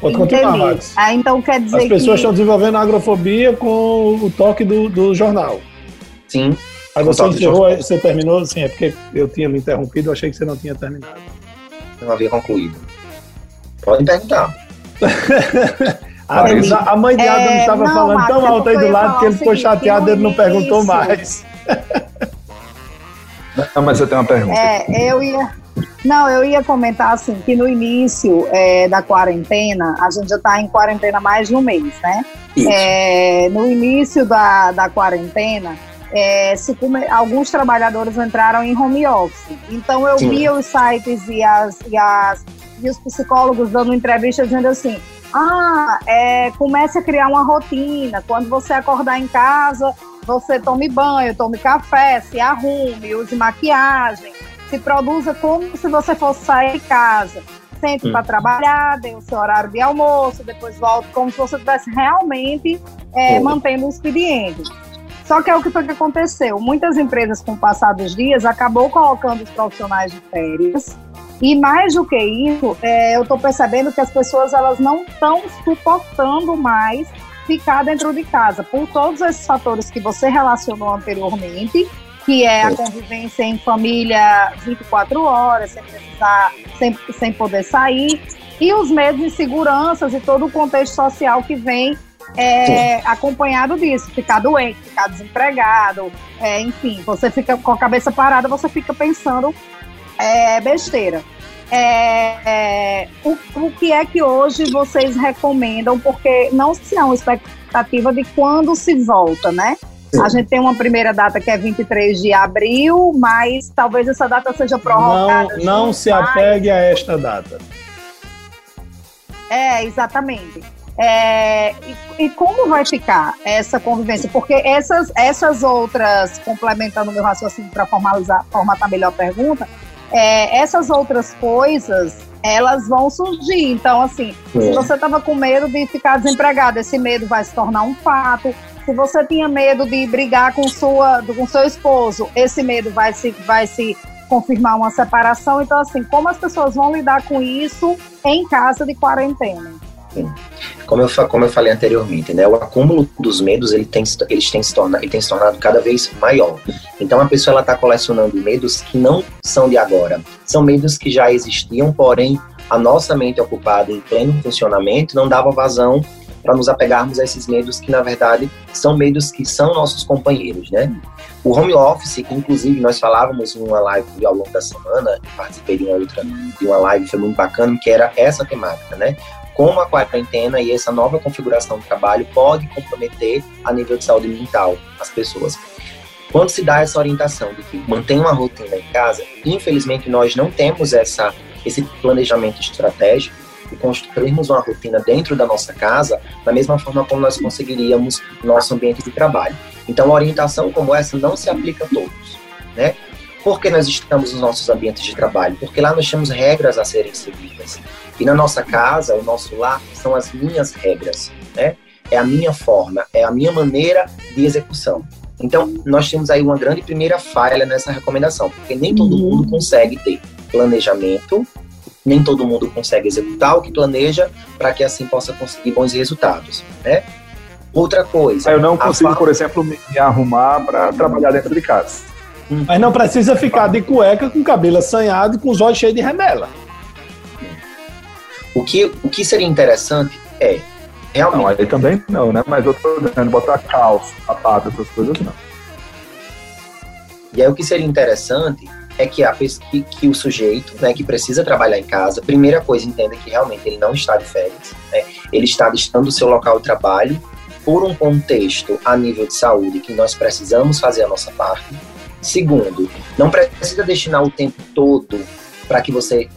Pode continuar, Max. Ah, então quer dizer As pessoas que... estão desenvolvendo agrofobia com o toque do, do jornal. Sim. Aí você encerrou, você terminou? Sim, é porque eu tinha me interrompido, eu achei que você não tinha terminado. Não havia concluído. Pode perguntar. <laughs> A, a mãe de Adam é, estava falando Marcos, tão alto aí do lado que ele ficou chateado e ele não perguntou mais. <laughs> Não, mas você tem uma pergunta. É, eu ia. Não, eu ia comentar assim que no início é, da quarentena, a gente já está em quarentena mais de um mês, né? É, no início da, da quarentena, é, come... alguns trabalhadores entraram em home office. Então eu Sim. via os sites e, as, e, as, e os psicólogos dando entrevistas dizendo assim: ah, é, comece a criar uma rotina. Quando você acordar em casa, você tome banho, tome café, se arrume, use maquiagem, se produza como se você fosse sair de casa. Sente hum. para trabalhar, dê o seu horário de almoço, depois volte como se você estivesse realmente é, mantendo o expediente. Só que é o que foi que aconteceu. Muitas empresas, com o passar dos dias, acabou colocando os profissionais de férias e mais do que isso, é, eu estou percebendo que as pessoas elas não estão suportando mais ficar dentro de casa, por todos esses fatores que você relacionou anteriormente, que é a convivência em família 24 horas, sem precisar, sem, sem poder sair, e os medos e seguranças e todo o contexto social que vem é, acompanhado disso, ficar doente, ficar desempregado, é, enfim, você fica com a cabeça parada, você fica pensando é besteira. É, é, o, o que é que hoje vocês recomendam? Porque não se há uma expectativa de quando se volta, né? A gente tem uma primeira data que é 23 de abril, mas talvez essa data seja prorrogada. Não, não se apegue a esta data. É, exatamente. É, e, e, como vai ficar essa convivência? Porque essas, essas outras, complementando o meu raciocínio para formalizar, formatar melhor a pergunta, é, essas outras coisas, elas vão surgir. Então, assim, é. se você estava com medo de ficar desempregado, esse medo vai se tornar um fato. Se você tinha medo de brigar com, sua, com seu esposo, esse medo vai se, vai se confirmar uma separação. Então, assim, como as pessoas vão lidar com isso em casa de quarentena? Como eu, como eu falei anteriormente, né, o acúmulo dos medos ele tem, eles têm se tornado, ele tem se tornado cada vez maior. Então a pessoa está colecionando medos que não são de agora, são medos que já existiam, porém a nossa mente ocupada em pleno funcionamento não dava vazão para nos apegarmos a esses medos que na verdade são medos que são nossos companheiros, né? O home office, que inclusive nós falávamos em uma live ao longo da semana, participei de uma outra, de uma live, foi muito bacana, que era essa temática, né? Como a quarentena e essa nova configuração do trabalho pode comprometer a nível de saúde mental as pessoas. Quando se dá essa orientação de que mantém uma rotina em casa, infelizmente nós não temos essa, esse planejamento estratégico e construirmos uma rotina dentro da nossa casa da mesma forma como nós conseguiríamos no nosso ambiente de trabalho. Então, uma orientação como essa não se aplica a todos, né? Por que nós estamos nos nossos ambientes de trabalho? Porque lá nós temos regras a serem seguidas. E na nossa casa, o nosso lar, são as minhas regras, né? É a minha forma, é a minha maneira de execução. Então, nós temos aí uma grande primeira falha nessa recomendação, porque nem todo uhum. mundo consegue ter planejamento, nem todo mundo consegue executar o que planeja para que assim possa conseguir bons resultados, né? Outra coisa. Eu não consigo, por exemplo, me arrumar para trabalhar dentro de casa. Mas não precisa ficar de cueca com cabelo assanhado e com os olhos cheios de remela. O que, o que seria interessante é realmente. Não, aí também não, né? Mas eu tô dizendo, botar calça, sapato, essas coisas não. E aí o que seria interessante é que, a, que, que o sujeito, né, que precisa trabalhar em casa, primeira coisa, entenda que realmente ele não está de férias, né? ele está distando do seu local de trabalho por um contexto a nível de saúde que nós precisamos fazer a nossa parte. Segundo, não precisa destinar o tempo todo para que você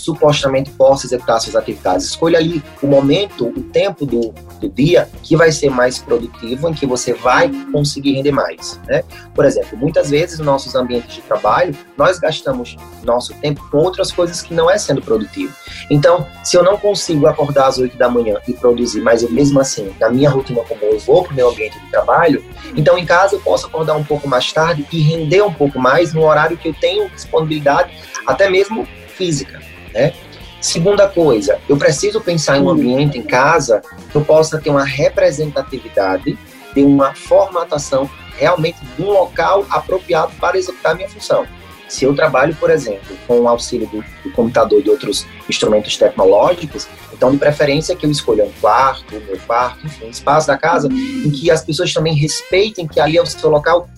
supostamente possa executar suas atividades. Escolha ali o momento, o tempo do, do dia que vai ser mais produtivo, em que você vai conseguir render mais. Né? Por exemplo, muitas vezes nos nossos ambientes de trabalho, nós gastamos nosso tempo com outras coisas que não é sendo produtivo. Então, se eu não consigo acordar às 8 da manhã e produzir, mas eu mesmo assim, na minha rotina como eu vou para o meu ambiente de trabalho, então em casa eu posso acordar um pouco mais tarde e render um pouco mais no horário que eu tenho disponibilidade, até mesmo física. Né? Segunda coisa, eu preciso pensar em um ambiente em casa que eu possa ter uma representatividade de uma formatação realmente de um local apropriado para executar a minha função. Se eu trabalho, por exemplo, com o auxílio do, do computador e de outros instrumentos tecnológicos, então de preferência que eu escolha um quarto, o meu quarto, enfim, um espaço da casa em que as pessoas também respeitem que ali é o seu local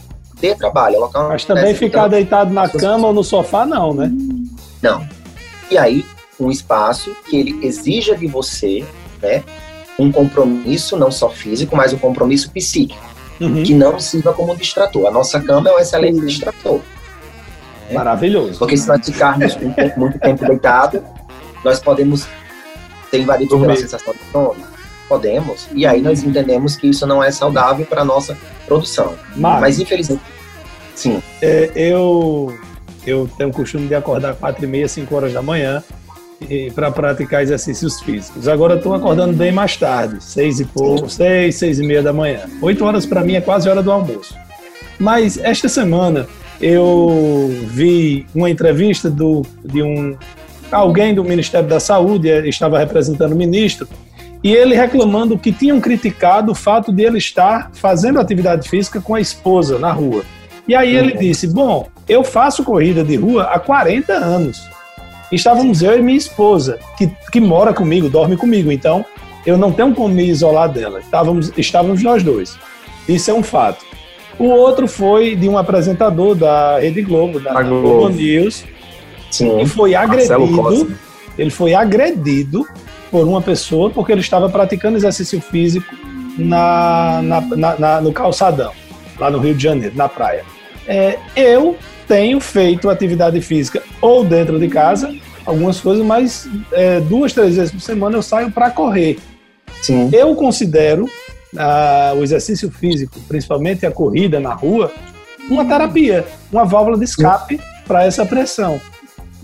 de trabalho. É local Mas também ficar deitado na cama ou no sofá, não, né? Não, e aí, um espaço que ele exija de você, né, um compromisso não só físico, mas um compromisso psíquico, uhum. que não sirva como distrator. A nossa cama é um excelente uhum. distrator. Né? Maravilhoso. Porque se nós ficarmos muito tempo deitado, nós podemos ter invadido pela sensação de sono. Podemos. E aí nós entendemos que isso não é saudável para a nossa produção. Mas, Mas infelizmente, sim. É, eu eu tenho o costume de acordar quatro e meia, cinco horas da manhã para praticar exercícios físicos. Agora estou acordando bem mais tarde, seis e pouco, seis, seis e meia da manhã. Oito horas para mim é quase hora do almoço. Mas esta semana eu vi uma entrevista do, de um alguém do Ministério da Saúde, estava representando o ministro, e ele reclamando que tinham criticado o fato de ele estar fazendo atividade física com a esposa na rua. E aí ele disse: Bom, eu faço corrida de rua há 40 anos. Estávamos eu e minha esposa, que, que mora comigo, dorme comigo, então eu não tenho como me isolar dela. Estávamos, estávamos nós dois. Isso é um fato. O outro foi de um apresentador da Rede Globo, da, da Globo News, Sim. e foi agredido. Ele foi agredido por uma pessoa porque ele estava praticando exercício físico na, na, na, na no calçadão. lá no Rio de Janeiro, na praia. É, eu tenho feito atividade física ou dentro de casa, algumas coisas, mas é, duas, três vezes por semana eu saio para correr. Sim. Eu considero ah, o exercício físico, principalmente a corrida na rua, uma terapia, uma válvula de escape para essa pressão.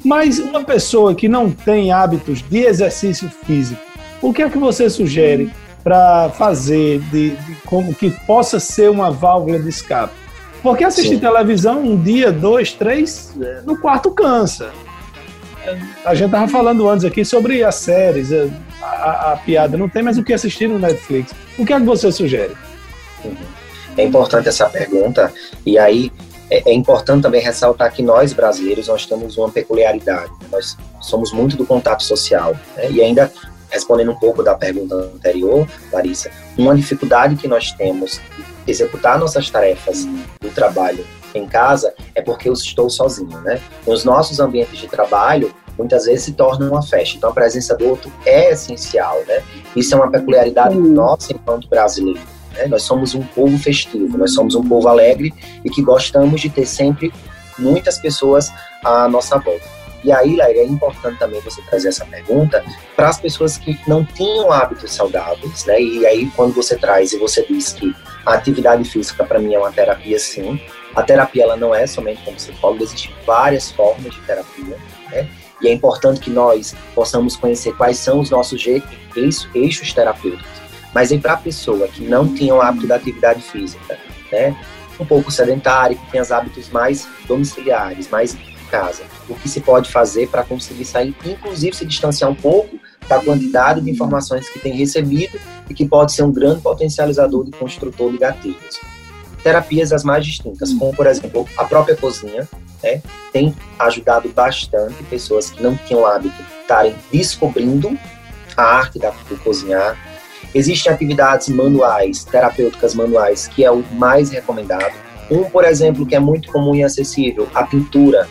Mas uma pessoa que não tem hábitos de exercício físico, o que é que você sugere para fazer de, de, como que possa ser uma válvula de escape? Porque assistir Sim. televisão um dia, dois, três, no quarto cansa. A gente tava falando antes aqui sobre as séries, a, a, a piada não tem mais o que assistir no Netflix. O que é que você sugere? É importante essa pergunta e aí é, é, importante também ressaltar que nós brasileiros nós temos uma peculiaridade. Né? Nós somos muito do contato social né? e ainda respondendo um pouco da pergunta anterior, Larissa, uma dificuldade que nós temos de executar nossas tarefas do trabalho em casa é porque eu estou sozinho, né? Nos nossos ambientes de trabalho, muitas vezes se torna uma festa. Então a presença do outro é essencial, né? Isso é uma peculiaridade nossa enquanto brasileiro. Né? Nós somos um povo festivo, nós somos um povo alegre e que gostamos de ter sempre muitas pessoas à nossa volta. E aí, Laíra, é importante também você trazer essa pergunta para as pessoas que não tinham hábitos saudáveis, né? E aí, quando você traz e você diz que a atividade física para mim é uma terapia, sim. A terapia ela não é somente como falou, existem várias formas de terapia, né? E é importante que nós possamos conhecer quais são os nossos eixos, eixos terapêuticos. Mas aí para a pessoa que não tem o hábito da atividade física, né, um pouco sedentário, que tem os hábitos mais domiciliares, mais casa, o que se pode fazer para conseguir sair, inclusive se distanciar um pouco da quantidade de informações que tem recebido e que pode ser um grande potencializador de construtor de gatilhos. Terapias as mais distintas, como por exemplo a própria cozinha, né, tem ajudado bastante pessoas que não tinham hábito estarem descobrindo a arte da, do cozinhar, Existem atividades manuais, terapêuticas manuais, que é o mais recomendado. Um, por exemplo, que é muito comum e acessível, a pintura.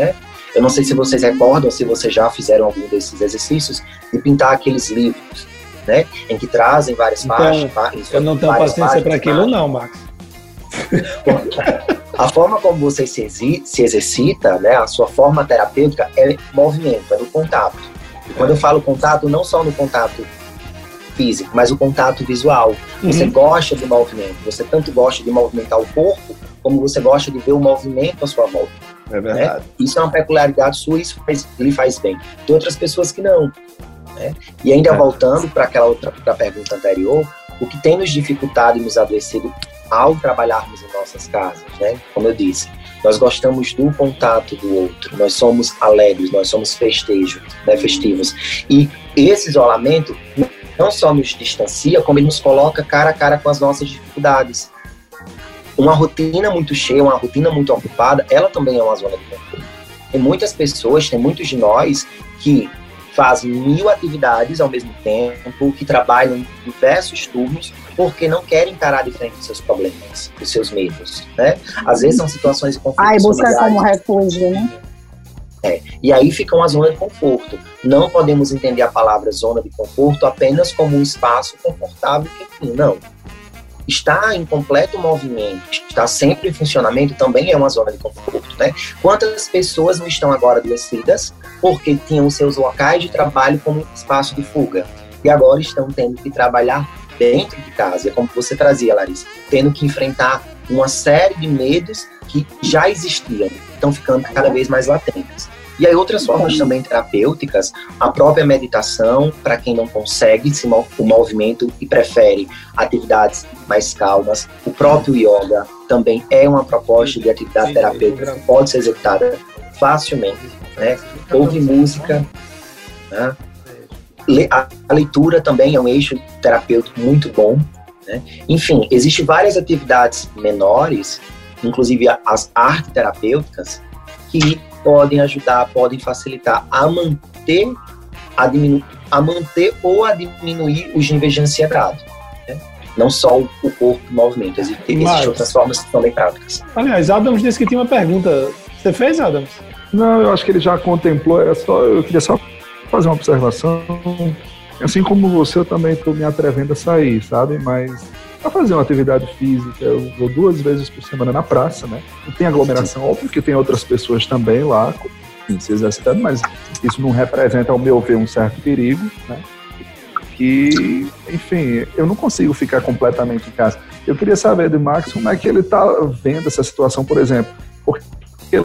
Né? Eu não sei se vocês recordam, se vocês já fizeram algum desses exercícios, de pintar aqueles livros, né? Em que trazem várias então, páginas. Eu não tenho paciência para aquilo, não, Max. <laughs> a forma como você se, se exercita, né, a sua forma terapêutica é movimento, é no contato. E quando eu falo contato, não só no contato físico, mas o contato visual. Você uhum. gosta de movimento, você tanto gosta de movimentar o corpo, como você gosta de ver o movimento à sua volta. É verdade. Né? Isso é uma peculiaridade sua, isso faz, lhe faz bem. Tem outras pessoas que não. Né? E ainda é. voltando para aquela outra pra pergunta anterior, o que tem nos dificultado e nos adoecido ao trabalharmos em nossas casas, né? Como eu disse, nós gostamos do contato do outro, nós somos alegres, nós somos festejos, né, festivos. E esse isolamento não só nos distancia, como ele nos coloca cara a cara com as nossas dificuldades. Uma rotina muito cheia, uma rotina muito ocupada, ela também é uma zona de conforto. Tem muitas pessoas, tem muitos de nós que fazem mil atividades ao mesmo tempo, que trabalham em diversos turnos, porque não querem encarar de frente os seus problemas, os seus medos, né? Às vezes são situações de conflito. Ah, e buscar como refúgio, né? É, e aí fica uma zona de conforto. Não podemos entender a palavra zona de conforto apenas como um espaço confortável não. Estar em completo movimento, estar sempre em funcionamento também é uma zona de conforto, né? Quantas pessoas não estão agora adoecidas porque tinham seus locais de trabalho como espaço de fuga e agora estão tendo que trabalhar dentro de casa, é como você trazia, Larissa, tendo que enfrentar uma série de medos que já existiam, estão ficando cada vez mais latentes. E aí outras formas também terapêuticas, a própria meditação, para quem não consegue se o movimento e prefere atividades mais calmas, o próprio yoga também é uma proposta de atividade terapêutica que pode ser executada facilmente, né? Ouvir música, né? a leitura também é um eixo terapêutico muito bom, né? Enfim, existem várias atividades menores inclusive as artes terapêuticas, que podem ajudar, podem facilitar a manter, a, diminu a manter ou a diminuir os níveis de ansiedade. Né? Não só o, o corpo o movimento, existem, Mas, outras formas que são bem práticas. Aliás, Adams disse que tinha uma pergunta. Você fez, Adams? Não, eu acho que ele já contemplou, era só, eu queria só fazer uma observação. Assim como você, eu também estou me atrevendo a sair, sabe? Mas para fazer uma atividade física. Eu vou duas vezes por semana na praça, né? Não tem aglomeração, óbvio que tem outras pessoas também lá se exercitando, mas isso não representa, ao meu ver, um certo perigo, né? E, enfim, eu não consigo ficar completamente em casa. Eu queria saber do Max como é que ele está vendo essa situação, por exemplo, porque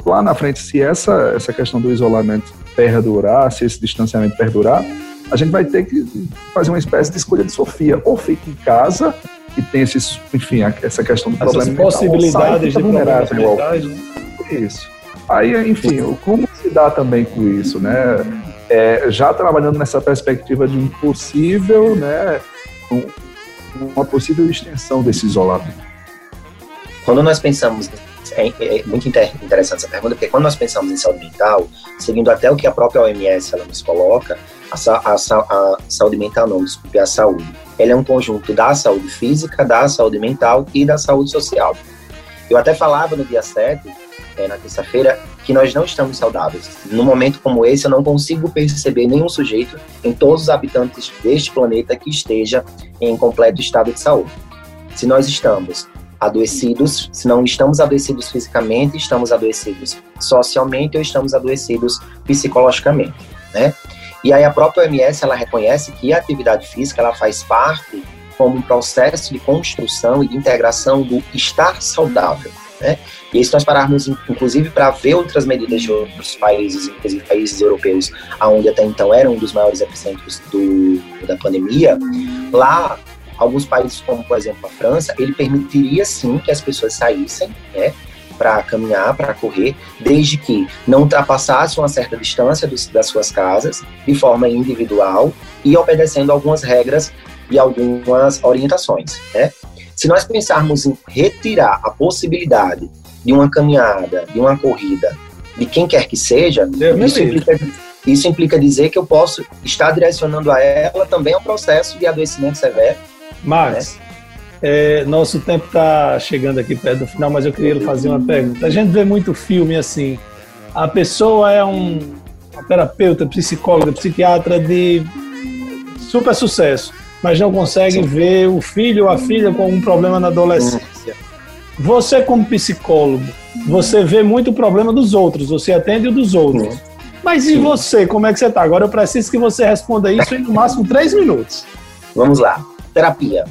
lá na frente, se essa, essa questão do isolamento perdurar, se esse distanciamento perdurar, a gente vai ter que fazer uma espécie de escolha de Sofia. Ou fica em casa e tem esses, enfim, essa questão do Essas problema possibilidades mental, de problemas mentais, né? Isso. Aí, enfim, como se dá também com isso, né? É, já trabalhando nessa perspectiva de um possível, né, um, uma possível extensão desse isolamento. Quando nós pensamos é, é, muito interessante essa pergunta, porque quando nós pensamos em saúde mental, seguindo até o que a própria OMS ela nos coloca, a, a, a saúde mental não, desculpe, a saúde. Ela é um conjunto da saúde física, da saúde mental e da saúde social. Eu até falava no dia 7, é, na terça-feira, que nós não estamos saudáveis. Num momento como esse, eu não consigo perceber nenhum sujeito em todos os habitantes deste planeta que esteja em completo estado de saúde. Se nós estamos adoecidos, se não estamos adoecidos fisicamente, estamos adoecidos socialmente ou estamos adoecidos psicologicamente, né? E aí a própria OMS, ela reconhece que a atividade física, ela faz parte como um processo de construção e de integração do estar saudável, né? E se nós pararmos, inclusive, para ver outras medidas de outros países, inclusive países europeus, onde até então eram um dos maiores epicentros do, da pandemia, lá alguns países, como por exemplo a França, ele permitiria sim que as pessoas saíssem, né, para caminhar, para correr, desde que não ultrapassasse uma certa distância dos, das suas casas, de forma individual e obedecendo algumas regras e algumas orientações. Né? Se nós pensarmos em retirar a possibilidade de uma caminhada, de uma corrida, de quem quer que seja, isso implica, isso implica dizer que eu posso estar direcionando a ela também a um processo de adoecimento severo mas é, nosso tempo está chegando aqui perto do final, mas eu queria fazer uma pergunta. A gente vê muito filme assim. A pessoa é um terapeuta, psicóloga, psiquiatra de super sucesso, mas não consegue Sim. ver o filho ou a filha com um problema na adolescência. Você, como psicólogo, você vê muito o problema dos outros, você atende o dos outros. Mas e você, como é que você está? Agora eu preciso que você responda isso em no máximo três minutos. Vamos lá terapia.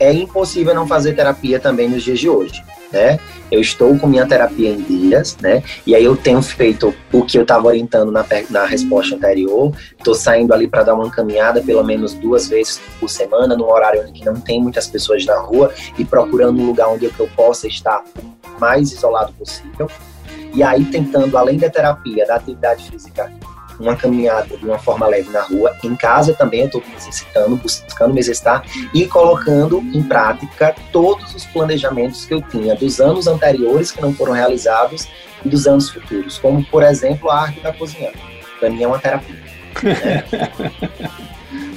É impossível não fazer terapia também nos dias de hoje, né? Eu estou com minha terapia em dias, né? E aí eu tenho feito o que eu estava orientando na, na resposta anterior. Estou saindo ali para dar uma caminhada pelo menos duas vezes por semana, num horário que não tem muitas pessoas na rua e procurando um lugar onde eu possa estar mais isolado possível. E aí tentando, além da terapia, da atividade física, uma caminhada de uma forma leve na rua. Em casa também eu estou me exercitando, buscando me exercitar e colocando em prática todos os planejamentos que eu tinha dos anos anteriores que não foram realizados e dos anos futuros, como, por exemplo, a arte da cozinha. Para mim é uma terapia. Né? <laughs>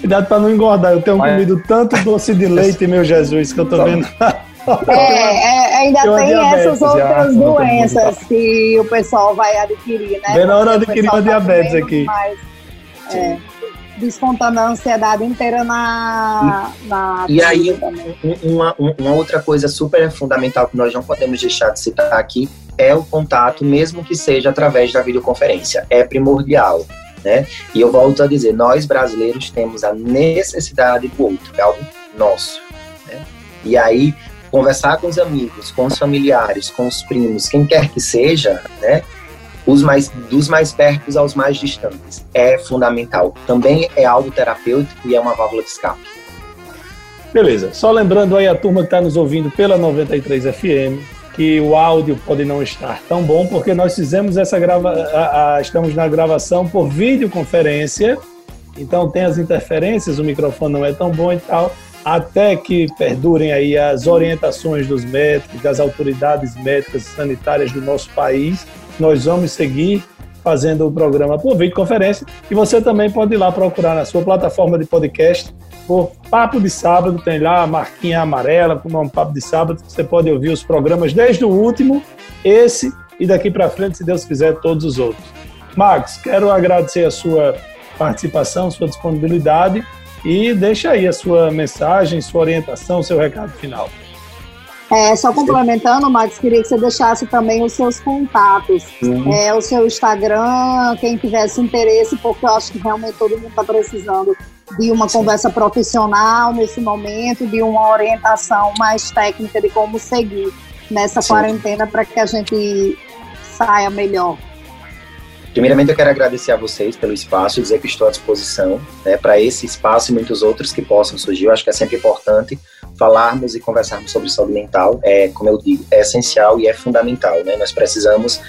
Cuidado para não engordar. Eu tenho comido tanto doce de <laughs> leite, meu Jesus, que eu tô vendo. <laughs> É, é, ainda tem, tem essas outras doenças que o pessoal vai adquirir, né? Bem na hora de adquirir uma tá diabetes aqui. Mais, é, descontando a ansiedade inteira na. na e aí, uma, uma outra coisa super fundamental que nós não podemos deixar de citar aqui é o contato, mesmo que seja através da videoconferência. É primordial. Né? E eu volto a dizer, nós brasileiros temos a necessidade do outro, é algo nosso. Né? E aí, conversar com os amigos, com os familiares, com os primos, quem quer que seja, né? Os mais, dos mais perto aos mais distantes. É fundamental. Também é algo terapêutico e é uma válvula de escape. Beleza. Só lembrando aí a turma que está nos ouvindo pela 93 FM, que o áudio pode não estar tão bom, porque nós fizemos essa grava estamos na gravação por videoconferência, então tem as interferências, o microfone não é tão bom e tal até que perdurem aí as orientações dos médicos, das autoridades médicas e sanitárias do nosso país, nós vamos seguir fazendo o programa por videoconferência e você também pode ir lá procurar na sua plataforma de podcast por Papo de Sábado, tem lá a marquinha amarela com o nome Papo de Sábado, você pode ouvir os programas desde o último, esse e daqui para frente, se Deus quiser, todos os outros. Max, quero agradecer a sua participação, sua disponibilidade e deixa aí a sua mensagem, sua orientação, seu recado final. É, só complementando, Max, queria que você deixasse também os seus contatos, uhum. é, o seu Instagram, quem tivesse interesse, porque eu acho que realmente todo mundo está precisando de uma conversa profissional nesse momento, de uma orientação mais técnica de como seguir nessa quarentena para que a gente saia melhor. Primeiramente, eu quero agradecer a vocês pelo espaço e dizer que estou à disposição né, para esse espaço e muitos outros que possam surgir. Eu acho que é sempre importante falarmos e conversarmos sobre saúde mental. É, como eu digo, é essencial e é fundamental. Né? Nós precisamos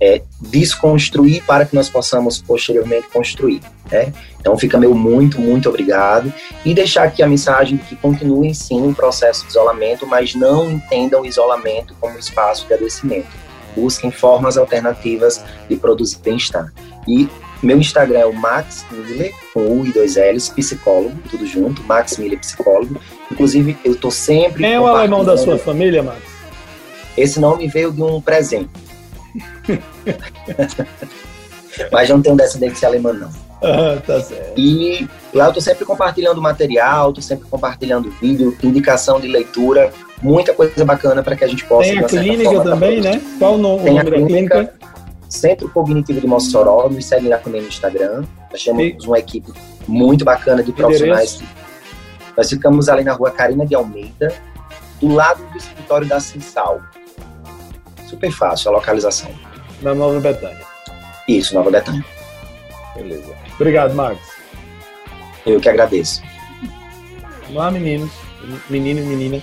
é, desconstruir para que nós possamos posteriormente construir. Né? Então, fica meu muito, muito obrigado. E deixar aqui a mensagem de que continuem sim um processo de isolamento, mas não entendam o isolamento como espaço de adoecimento busquem formas alternativas de produzir bem-estar. E meu Instagram é o Max Miller, com U e dois L's, psicólogo, tudo junto, Max Miller, psicólogo. Inclusive, eu tô sempre. Quem é o alemão da sua família, Max? Esse nome veio de um presente. <laughs> <laughs> Mas não tenho descendência alemã, não. Ah, tá certo. E lá eu tô sempre compartilhando material, tô sempre compartilhando vídeo, indicação de leitura muita coisa bacana para que a gente possa. Tem a clínica forma, também, né? Qual o nome, Tem a clínica, clínica? Centro Cognitivo de Mossoró, nos segue lá também no Instagram. Nós temos e... uma equipe muito bacana de profissionais. Nós ficamos ali na rua Carina de Almeida, do lado do escritório da Cinsal. Super fácil a localização. Na Nova Betânia. Isso, Nova Betânia. Beleza. Obrigado, Marcos. Eu que agradeço. Vamos lá, meninos. Menino e menina.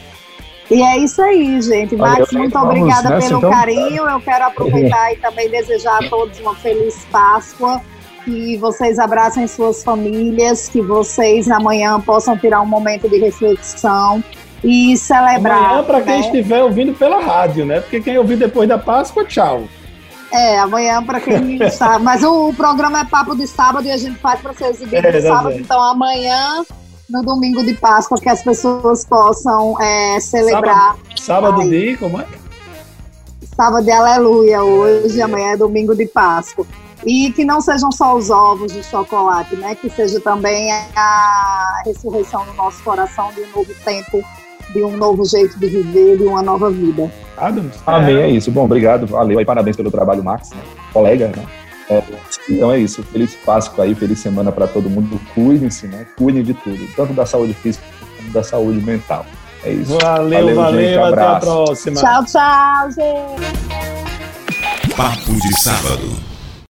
E é isso aí, gente. Max, muito obrigada nessa, pelo então. carinho. Eu quero aproveitar e também desejar a todos uma feliz Páscoa. Que vocês abracem suas famílias, que vocês amanhã possam tirar um momento de reflexão e celebrar. Amanhã, para quem né? estiver ouvindo pela rádio, né? Porque quem ouvir depois da Páscoa, tchau. É, amanhã para quem <laughs> sabe. Mas o, o, programa é papo de sábado e a gente faz para ser exibido é, no sábado. Então amanhã no domingo de Páscoa que as pessoas possam é, celebrar. Sábado, sábado de como é? Sábado de aleluia hoje, amanhã é domingo de Páscoa. E que não sejam só os ovos de chocolate, né? Que seja também a ressurreição no nosso coração de um novo tempo, de um novo jeito de viver, de uma nova vida. Adams. Amém, é isso. Bom, obrigado, valeu aí, parabéns pelo trabalho, Max, né? colega, né? É, então é isso. Feliz Páscoa aí, feliz semana para todo mundo. Cuidem-se, né? Cuidem de tudo, tanto da saúde física como da saúde mental. É isso. Valeu, valeu, valeu gente, até a próxima. Tchau, tchau, gente. Papo de sábado.